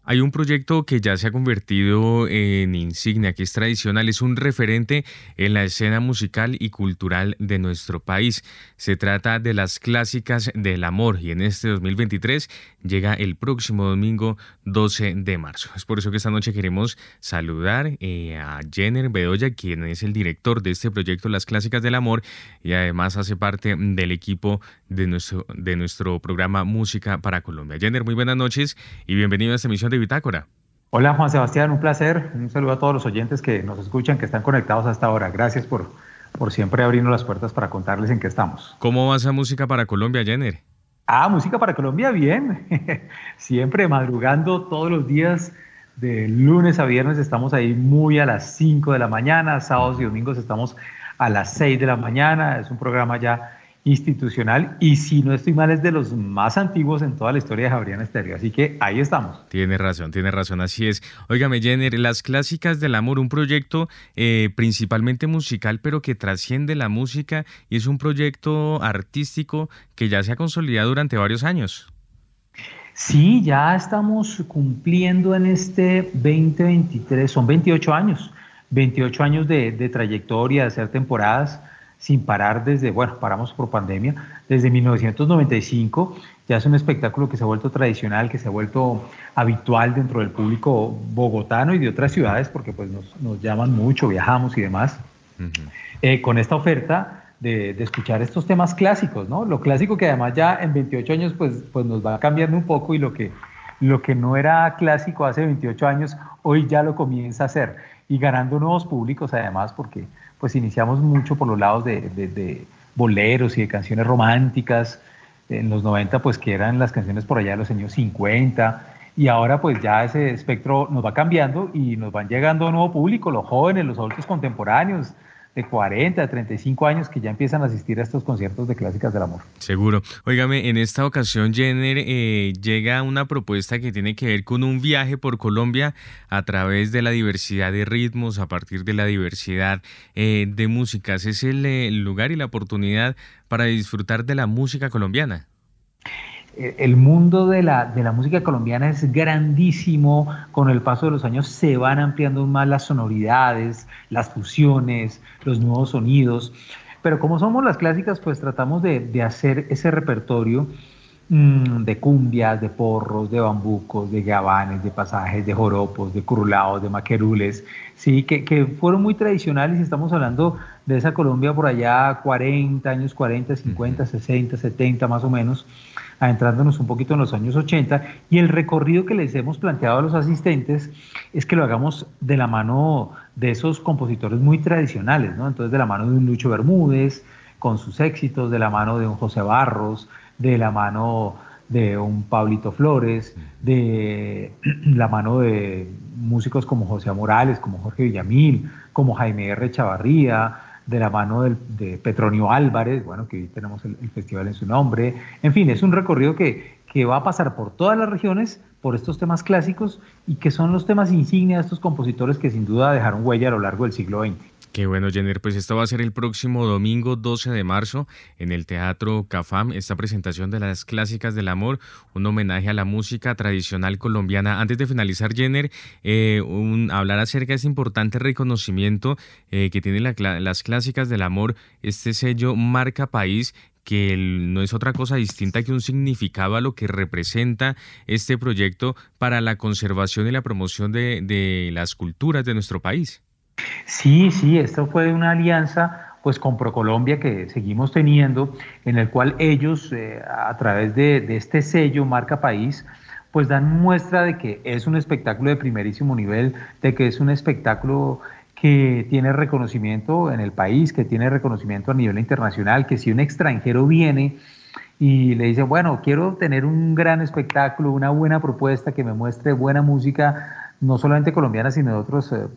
Speaker 1: Hay un proyecto que ya se ha convertido en insignia, que es tradicional, es un referente en la escena musical y cultural de nuestro país. Se trata de las clásicas del amor y en este 2023 llega el próximo domingo 12 de marzo. Es por eso que esta noche queremos saludar eh, a Jenner Bedoya, quien es el director de este proyecto Las Clásicas del Amor y además hace parte del equipo de nuestro, de nuestro programa Música para Colombia. Jenner, muy buenas noches y bienvenido a esta emisión de Bitácora.
Speaker 7: Hola Juan Sebastián, un placer. Un saludo a todos los oyentes que nos escuchan, que están conectados hasta ahora. Gracias por, por siempre abrirnos las puertas para contarles en qué estamos.
Speaker 1: ¿Cómo va esa música para Colombia, Jenner?
Speaker 7: Ah, música para Colombia, bien. siempre madrugando todos los días, de lunes a viernes estamos ahí muy a las 5 de la mañana, sábados y domingos estamos a las 6 de la mañana. Es un programa ya institucional y si no estoy mal es de los más antiguos en toda la historia de Javeriana Estéreo. Así que ahí estamos.
Speaker 1: Tiene razón, tiene razón, así es. Óigame, Jenner, Las Clásicas del Amor, un proyecto eh, principalmente musical, pero que trasciende la música y es un proyecto artístico que ya se ha consolidado durante varios años.
Speaker 7: Sí, ya estamos cumpliendo en este 2023, son 28 años, 28 años de, de trayectoria, de hacer temporadas sin parar desde, bueno, paramos por pandemia, desde 1995. Ya es un espectáculo que se ha vuelto tradicional, que se ha vuelto habitual dentro del público bogotano y de otras ciudades, porque pues nos, nos llaman mucho, viajamos y demás. Eh, con esta oferta de, de, escuchar estos temas clásicos, ¿no? Lo clásico que además ya en 28 años pues, pues nos va cambiando un poco y lo que, lo que no era clásico hace 28 años, hoy ya lo comienza a ser y ganando nuevos públicos además porque pues iniciamos mucho por los lados de, boleros y de canciones románticas, en los 90 pues que eran las canciones por allá de los años 50, y ahora pues ya ese espectro nos va cambiando y nos van llegando a nuevo público, los jóvenes, los adultos contemporáneos, de 40, de 35 años que ya empiezan a asistir a estos conciertos de clásicas del amor.
Speaker 1: Seguro. Óigame, en esta ocasión, Jenner, eh, llega una propuesta que tiene que ver con un viaje por Colombia a través de la diversidad de ritmos, a partir de la diversidad eh, de músicas. Es el, el lugar y la oportunidad para disfrutar de la música colombiana.
Speaker 7: Eh, el mundo de la, de la, música colombiana es grandísimo, con el paso de los años se van ampliando más las sonoridades, las fusiones, los nuevos sonidos, pero como somos las clásicas, pues tratamos de, de hacer ese repertorio mmm, de cumbias, de porros, de bambucos, de gabanes, de pasajes, de joropos, de curulados, de maquerules, sí, que, que fueron muy tradicionales y estamos hablando de esa Colombia por allá 40 años, 40, 50, 60, 70 más o menos, adentrándonos un poquito en los años 80, y el recorrido que les hemos planteado a los asistentes es que lo hagamos de la mano de esos compositores muy tradicionales, ¿no? Entonces, de la mano de un Lucho Bermúdez, con sus éxitos, de la mano de un José Barros, de la mano de un Pablito Flores, de la mano de músicos como José Morales, como Jorge Villamil, como Jaime R. Chavarría, de la mano de Petronio Álvarez, bueno, que hoy tenemos el, festival en su nombre. En fin, es un recorrido que, que va a pasar por todas las regiones, por estos temas clásicos y que son los temas insignia de estos compositores que sin duda dejaron huella a lo largo del siglo XX.
Speaker 1: Qué bueno, Jenner. Pues esto va a ser el próximo domingo 12 de marzo en el Teatro Cafam, esta presentación de las clásicas del amor, un homenaje a la música tradicional colombiana. Antes de finalizar, Jenner, eh, hablar acerca de ese importante reconocimiento eh, que tienen las clásicas del amor, este sello marca país que no es otra cosa distinta que un significado a lo que representa este proyecto para la conservación y la promoción de las culturas de nuestro país.
Speaker 7: Sí, sí, esto fue una alianza pues con Procolombia que seguimos teniendo, en el cual ellos eh, a través de, este sello Marca País, pues dan muestra de que es un espectáculo de primerísimo nivel, de que es un espectáculo que tiene reconocimiento en el país, que tiene reconocimiento a nivel internacional, que si un extranjero viene y le dice, bueno, quiero tener un gran espectáculo, una buena propuesta que me muestre buena música, no solamente colombianas, sino de otras eh,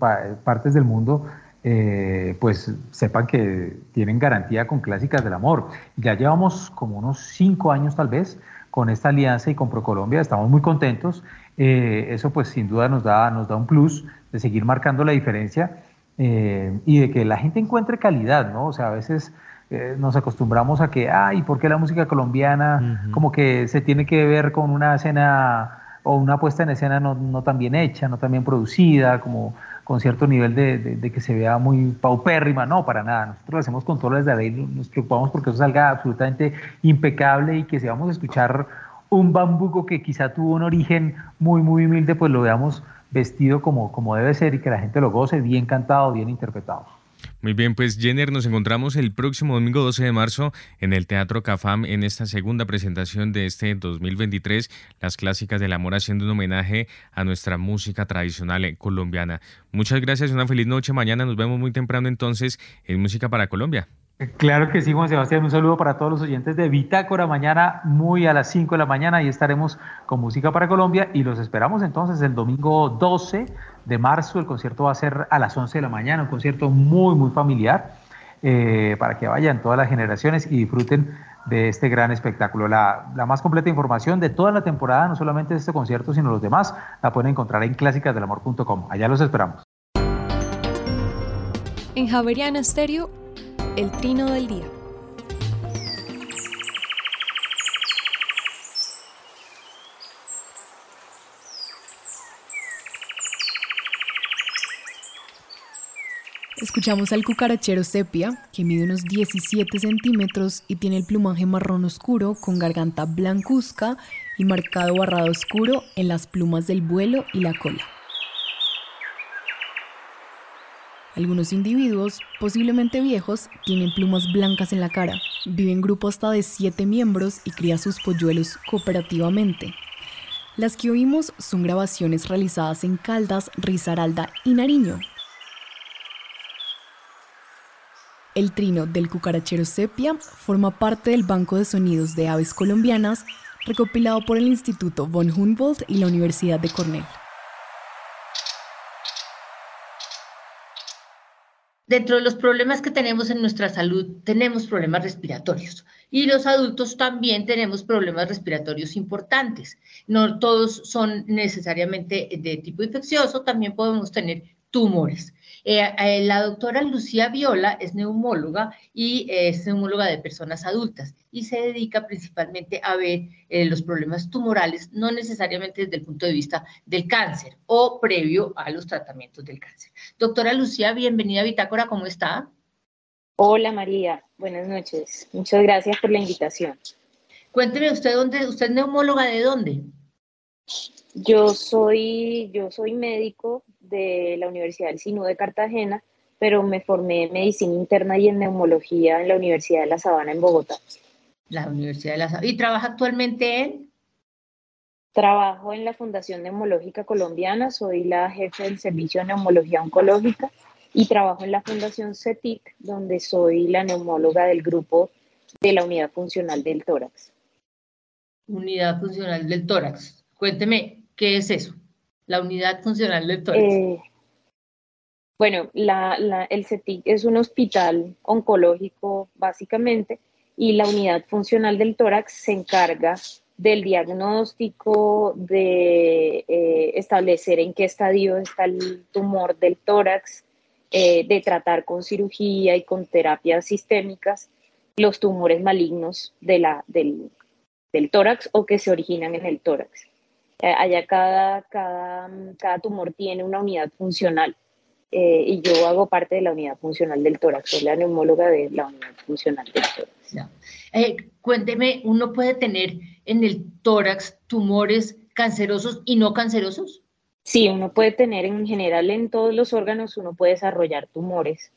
Speaker 7: partes del mundo, eh, pues sepan que tienen garantía con Clásicas del Amor. Ya llevamos como unos cinco años tal vez con esta alianza y con ProColombia, estamos muy contentos. Eh, eso pues sin duda nos da, nos da un plus de seguir marcando la diferencia y de que la gente encuentre calidad, ¿no? O sea, a veces nos acostumbramos a que, ay, ¿por qué la música colombiana como que se tiene que ver con una escena o una puesta en escena no, no, tan bien hecha, no tan bien producida, como con cierto nivel de, de, que se vea muy paupérrima, no, para nada. Nosotros lo hacemos con todas las de ley, nos preocupamos porque eso salga absolutamente impecable y que si vamos a escuchar un bambuco que quizá tuvo un origen muy, muy humilde, pues lo veamos vestido como, como debe ser y que la gente lo goce, bien cantado, bien interpretado.
Speaker 1: Muy bien, pues Jenner, nos encontramos el próximo domingo 12 de marzo en el Teatro Cafam en esta segunda presentación de este 2023, Las Clásicas del Amor, haciendo un homenaje a nuestra música tradicional colombiana. Muchas gracias, una feliz noche. Mañana nos vemos muy temprano entonces en Música para Colombia.
Speaker 7: Claro que sí, Juan Sebastián. Un saludo para todos los oyentes de Bitácora. Mañana, muy a las 5 de la mañana, y estaremos con Música para Colombia y los esperamos entonces el domingo 12 de marzo. El concierto va a ser a las 11 de la mañana, un concierto muy, muy familiar eh, para que vayan todas las generaciones y disfruten de este gran espectáculo. La, más completa información de toda la temporada, no solamente de este concierto, sino los demás, la pueden encontrar en clásicasdelamor.com. Allá los esperamos.
Speaker 6: En Javeriana Stereo el trino del día. Escuchamos al cucarachero sepia, que mide unos 17 centímetros y tiene el plumaje marrón oscuro con garganta blancuzca y marcado barrado oscuro en las plumas del vuelo y la cola. Algunos individuos, posiblemente viejos, tienen plumas blancas en la cara. Vive en grupo hasta de siete miembros y cría sus polluelos cooperativamente. Las que oímos son grabaciones realizadas en Caldas, Risaralda y Nariño. El trino del cucarachero sepia forma parte del Banco de Sonidos de Aves Colombianas recopilado por el Instituto von Humboldt y la Universidad de Cornell.
Speaker 2: Dentro de los problemas que tenemos en nuestra salud, tenemos problemas respiratorios y los adultos también tenemos problemas respiratorios importantes. No todos son necesariamente de tipo infeccioso, también podemos tener tumores. Eh, eh, la doctora Lucía Viola es neumóloga y es neumóloga de personas adultas y se dedica principalmente a ver eh, los problemas tumorales, no necesariamente desde el punto de vista del cáncer o previo a los tratamientos del cáncer. Doctora Lucía, bienvenida a Bitácora, ¿cómo está?
Speaker 8: Hola María, buenas noches. Muchas gracias por la invitación.
Speaker 2: Cuénteme usted dónde, usted es neumóloga de dónde?
Speaker 8: Yo soy, yo soy médico de la Universidad del Sinú de Cartagena, pero me formé en medicina interna y en neumología en la Universidad de La Sabana en Bogotá.
Speaker 2: La Universidad de La Sabana. ¿Y trabaja actualmente en?
Speaker 8: Trabajo en la Fundación Neumológica Colombiana, soy la jefe del Servicio de Neumología Oncológica y trabajo en la Fundación CETIC, donde soy la neumóloga del grupo de la Unidad Funcional del Tórax.
Speaker 2: Unidad funcional del tórax. Cuénteme, ¿qué es eso? La unidad funcional del tórax. Eh,
Speaker 8: bueno, el CETIC es un hospital oncológico básicamente y la unidad funcional del tórax se encarga del diagnóstico, de eh, establecer en qué estadio está el tumor del tórax, eh, de tratar con cirugía y con terapias sistémicas los tumores malignos del tórax o que se originan en el tórax. Eh, allá cada, cada, cada, tumor tiene una unidad funcional eh, y yo hago parte de la unidad funcional del tórax, soy la neumóloga de la unidad funcional del tórax.
Speaker 2: Eh, cuénteme, ¿uno puede tener en el tórax tumores cancerosos y no cancerosos?
Speaker 8: Sí, uno puede tener en general en todos los órganos, uno puede desarrollar tumores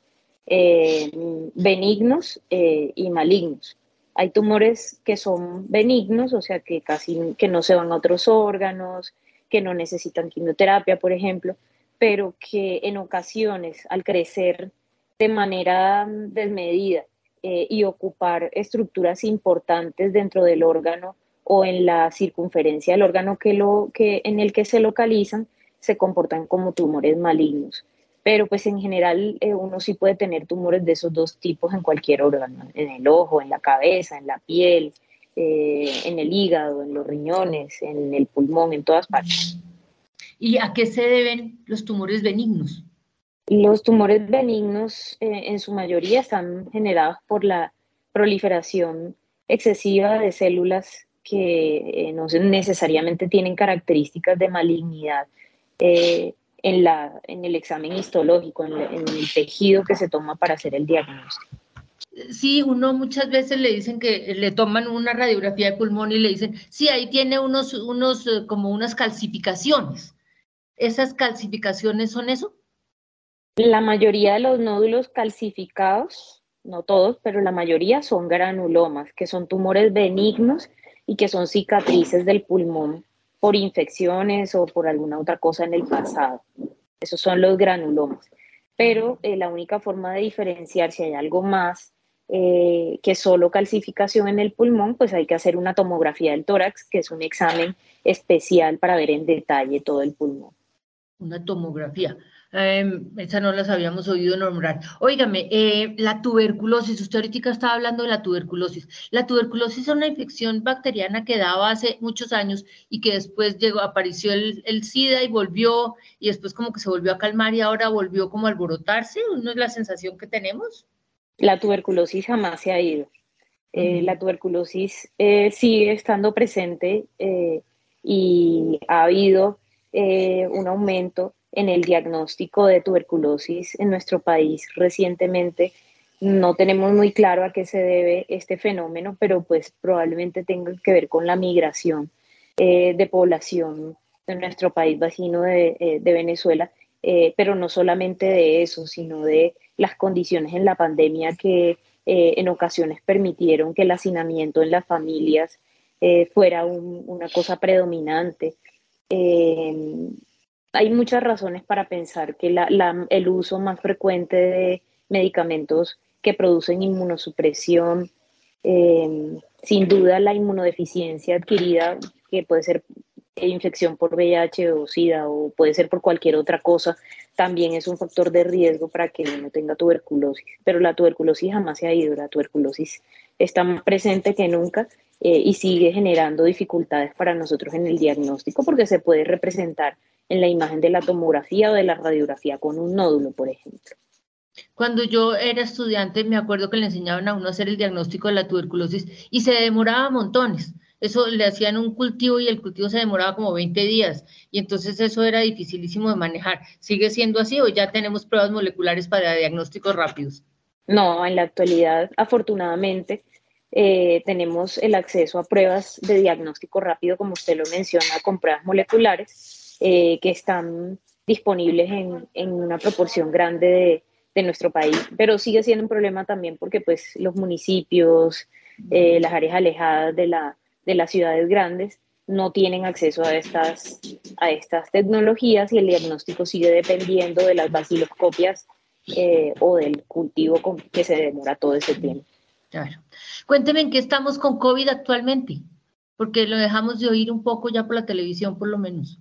Speaker 8: benignos y malignos. Hay tumores que son benignos, o sea, que casi que no se van a otros órganos, que no necesitan quimioterapia, por ejemplo, pero que en ocasiones al crecer de manera desmedida eh, y ocupar estructuras importantes dentro del órgano o en la circunferencia del órgano que lo, que, en el que se localizan, se comportan como tumores malignos pero pues en general eh, uno sí puede tener tumores de esos dos tipos en cualquier órgano, en el ojo, en la cabeza, en la piel, eh, en el hígado, en los riñones, en el pulmón, en todas partes.
Speaker 2: ¿Y a qué se deben los tumores benignos?
Speaker 8: Los tumores benignos eh, en su mayoría están generados por la proliferación excesiva de células que no necesariamente tienen características de malignidad en, la, en el examen histológico, en, el tejido que se toma para hacer el diagnóstico.
Speaker 2: Sí, uno muchas veces le dicen que le toman una radiografía de pulmón y le dicen, sí, ahí tiene unos, unos, eh, como unas calcificaciones. ¿Esas calcificaciones son eso?
Speaker 8: La mayoría de los nódulos calcificados, no todos, pero la mayoría son granulomas, que son tumores benignos y que son cicatrices del pulmón por infecciones o por alguna otra cosa en el pasado. Esos son los granulomas. Pero eh, la única forma de diferenciar si hay algo más eh, que solo calcificación en el pulmón, pues hay que hacer una tomografía del tórax, que es un examen especial para ver en detalle todo el pulmón.
Speaker 2: Una tomografía. Eh, esa no las habíamos oído nombrar. Óigame, eh, la tuberculosis, usted ahorita estaba hablando de la tuberculosis. La tuberculosis es una infección bacteriana que daba hace muchos años y que después llegó, apareció el, SIDA y volvió, y después como que se volvió a calmar y ahora volvió como a alborotarse. ¿No es la sensación que tenemos?
Speaker 8: La tuberculosis jamás se ha ido. Eh, la tuberculosis eh, sigue estando presente y ha habido un aumento en el diagnóstico de tuberculosis en nuestro país recientemente. No tenemos muy claro a qué se debe este fenómeno, pero pues probablemente tenga que ver con la migración eh, de población de nuestro país vecino de, eh, Venezuela, eh, pero no solamente de eso, sino de las condiciones en la pandemia que en ocasiones permitieron que el hacinamiento en las familias fuera una cosa predominante hay muchas razones para pensar que el uso más frecuente de medicamentos que producen inmunosupresión, em, sin duda la inmunodeficiencia adquirida, que puede ser infección por VIH o SIDA o puede ser por cualquier otra cosa, también es un factor de riesgo para que uno tenga tuberculosis. Pero la tuberculosis jamás se ha ido, la tuberculosis está más presente que nunca eh, y sigue generando dificultades para nosotros en el diagnóstico porque se puede representar en la imagen de la tomografía o de la radiografía con un nódulo, por ejemplo.
Speaker 2: Cuando yo era estudiante, me acuerdo que le enseñaban a uno a hacer el diagnóstico de la tuberculosis y se demoraba montones. Eso le hacían un cultivo y el cultivo se demoraba como 20 días y entonces eso era dificilísimo de manejar. ¿Sigue siendo así o ya tenemos pruebas moleculares para diagnósticos rápidos?
Speaker 8: No, en la actualidad, afortunadamente, eh, tenemos el acceso a pruebas de diagnóstico rápido, como usted lo menciona, con pruebas moleculares eh, que están disponibles en, en una proporción grande de, de, nuestro país, pero sigue siendo un problema también porque pues los municipios, eh, las áreas alejadas de, la, de las ciudades grandes no tienen acceso a estas, a estas tecnologías y el diagnóstico sigue dependiendo de las baciloscopias eh, o del cultivo con, que se demora todo ese tiempo.
Speaker 2: Claro. Cuénteme en qué estamos con COVID actualmente. Porque lo dejamos de oír un poco ya por la televisión, por lo menos.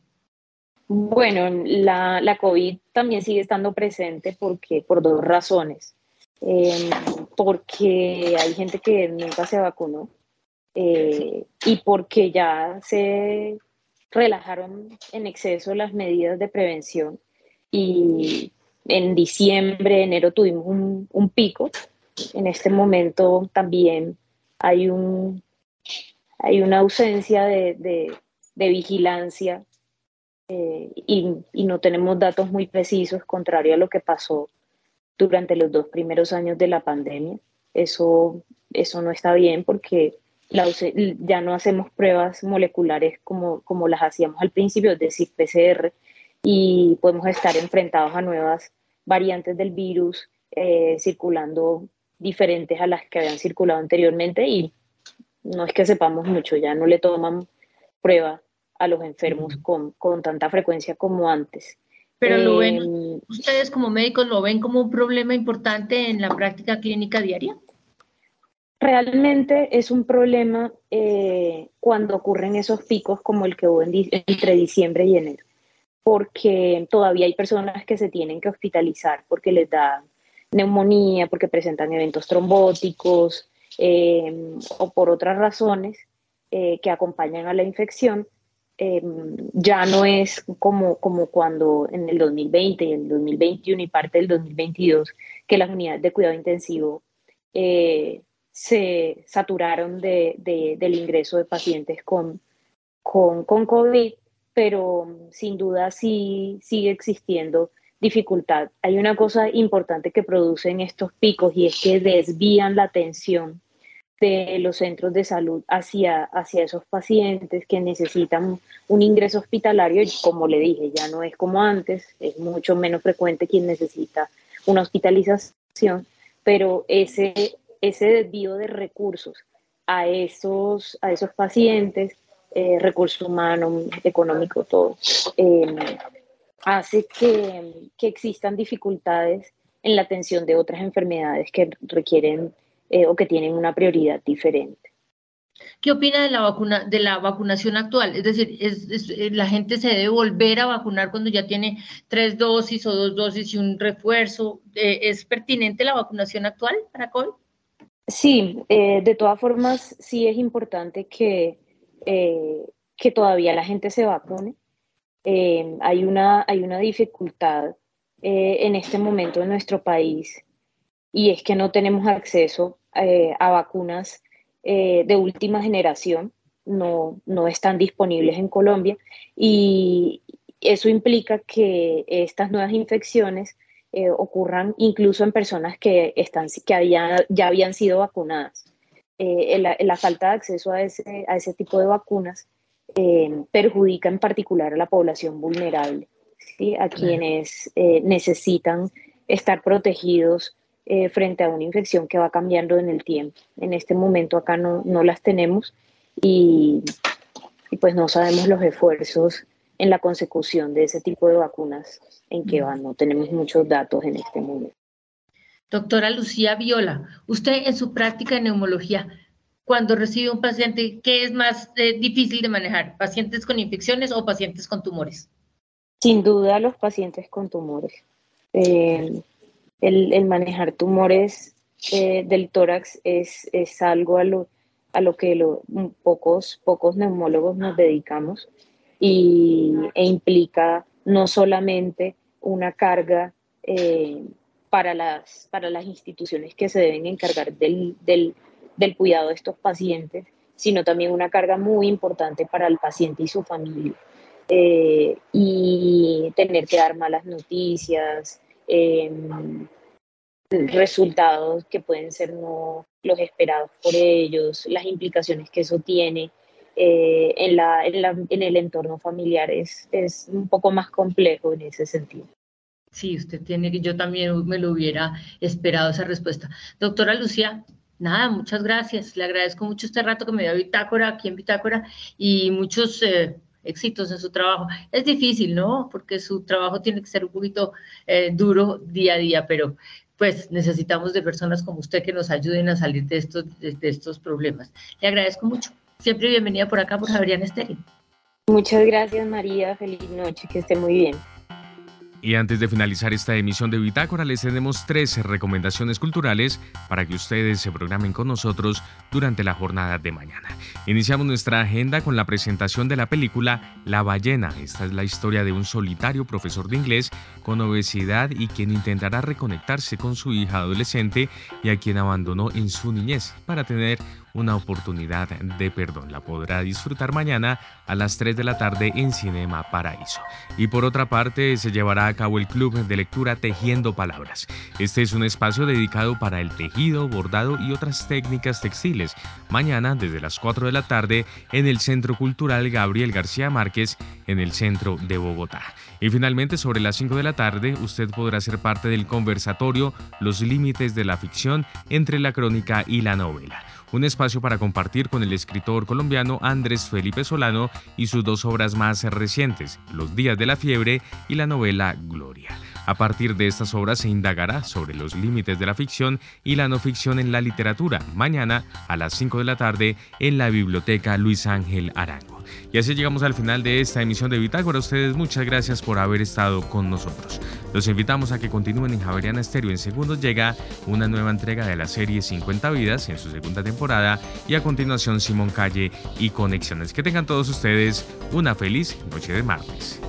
Speaker 8: Bueno, la, la COVID también sigue estando presente porque, por dos razones. Em, porque hay gente que nunca se vacunó eh, y porque ya se relajaron en exceso las medidas de prevención y en diciembre, enero tuvimos un, pico. En este momento también hay, un, hay una ausencia de, vigilancia eh, y, y, no tenemos datos muy precisos, contrario a lo que pasó durante los dos primeros años de la pandemia. Eso, eso no está bien porque ya no hacemos pruebas moleculares como, como las hacíamos al principio, es decir, PCR, y podemos estar enfrentados a nuevas variantes del virus eh, circulando diferentes a las que habían circulado anteriormente y no es que sepamos mucho, ya no le toman prueba a los enfermos con, con tanta frecuencia como antes.
Speaker 2: Pero lo ven, em, ustedes como médicos lo ven como un problema importante en la práctica clínica diaria.
Speaker 8: Realmente es un problema eh, cuando ocurren esos picos como el que hubo entre diciembre y enero, porque todavía hay personas que se tienen que hospitalizar porque les da neumonía, porque presentan eventos trombóticos em, o por otras razones eh, que acompañan a la infección. Em, ya no es como, como cuando en el 2020 y el 2021 y parte del 2022 que las unidades de cuidado intensivo eh, se saturaron de, del ingreso de pacientes con, con, con, COVID, pero sin duda sí sigue existiendo dificultad. Hay una cosa importante que producen estos picos y es que desvían la atención de los centros de salud hacia, hacia esos pacientes que necesitan un ingreso hospitalario y como le dije, ya no es como antes, es mucho menos frecuente quien necesita una hospitalización, pero ese ese desvío de recursos a esos, a esos pacientes, eh, recursos humanos, económicos, todo, em, hace que, que, existan dificultades en la atención de otras enfermedades que requieren eh, o que tienen una prioridad diferente.
Speaker 2: ¿Qué opina de la, vacuna, de la vacunación actual? Es decir, es, eh, ¿la gente se debe volver a vacunar cuando ya tiene tres dosis o dos dosis y un refuerzo? ¿Es pertinente la vacunación actual para COVID?
Speaker 8: Sí, eh, de todas formas, sí es importante que, eh, que todavía la gente se vacune. Eh, hay, una, hay una dificultad en este momento en nuestro país y es que no tenemos acceso a vacunas de última generación, no, no están disponibles en Colombia y eso implica que estas nuevas infecciones eh, ocurran incluso en personas que, están, que ya habían sido vacunadas. Eh, la, falta de acceso a ese, a ese tipo de vacunas eh, perjudica en particular a la población vulnerable, ¿sí? a quienes necesitan estar protegidos frente a una infección que va cambiando en el tiempo. En este momento acá no, no las tenemos y, y pues no sabemos los esfuerzos en la consecución de ese tipo de vacunas en qué van. No tenemos muchos datos en este momento.
Speaker 2: Doctora Lucía Viola, usted en su práctica de neumología, cuando recibe un paciente, ¿qué es más eh, difícil de manejar? ¿Pacientes con infecciones o pacientes con tumores?
Speaker 8: Sin duda los pacientes con tumores. Eh, el, manejar tumores eh, del tórax es, es algo a lo, a lo que pocos, pocos neumólogos nos dedicamos y, e implica no solamente una carga eh, para, las, para las instituciones que se deben encargar del, del, del, cuidado de estos pacientes, sino también una carga muy importante para el paciente y su familia. Eh, y tener que dar malas noticias, em, resultados que pueden ser no los esperados por ellos, las implicaciones que eso tiene eh, en, la, en, el entorno familiar es, es un poco más complejo en ese sentido.
Speaker 2: Sí, usted tiene que, yo también me lo hubiera esperado esa respuesta. Doctora Lucía, nada, muchas gracias. Le agradezco mucho este rato que me dio Bitácora, aquí en Bitácora, y muchos eh, éxitos en su trabajo. Es difícil, ¿no? Porque su trabajo tiene que ser un poquito eh, duro día a día, pero pues necesitamos de personas como usted que nos ayuden a salir de estos, de estos problemas. Le agradezco mucho. Siempre bienvenida por acá por Javeriana Estéreo.
Speaker 8: Muchas gracias María, feliz noche, que esté muy bien.
Speaker 1: Y antes de finalizar esta emisión de Bitácora, les tenemos tres recomendaciones culturales para que ustedes se programen con nosotros durante la jornada de mañana. Iniciamos nuestra agenda con la presentación de la película La ballena. Esta es la historia de un solitario profesor de inglés con obesidad y quien intentará reconectarse con su hija adolescente y a quien abandonó en su niñez para tener una oportunidad de perdón. La podrá disfrutar mañana a las 3 de la tarde en Cinema Paraíso. Y por otra parte, se llevará a cabo el Club de Lectura Tejiendo Palabras. Este es un espacio dedicado para el tejido, bordado y otras técnicas textiles. Mañana, desde las 4 de la tarde, en el Centro Cultural Gabriel García Márquez, en el centro de Bogotá. Y finalmente, sobre las 5 de la tarde, usted podrá ser parte del conversatorio Los Límites de la Ficción entre la Crónica y la Novela un espacio para compartir con el escritor colombiano Andrés Felipe Solano y sus dos obras más recientes, Los días de la fiebre y la novela Gloria. A partir de estas obras se indagará sobre los límites de la ficción y la no ficción en la literatura, mañana a las 5 de la tarde en la Biblioteca Luis Ángel Arango. Y así llegamos al final de esta emisión de Bitácora. ustedes muchas gracias por haber estado con nosotros. Los invitamos a que continúen en Javeriana Estéreo. En segundos llega una nueva entrega de la serie 50 vidas en su segunda temporada y a continuación Simón Calle y Conexiones. Que tengan todos ustedes una feliz noche de martes.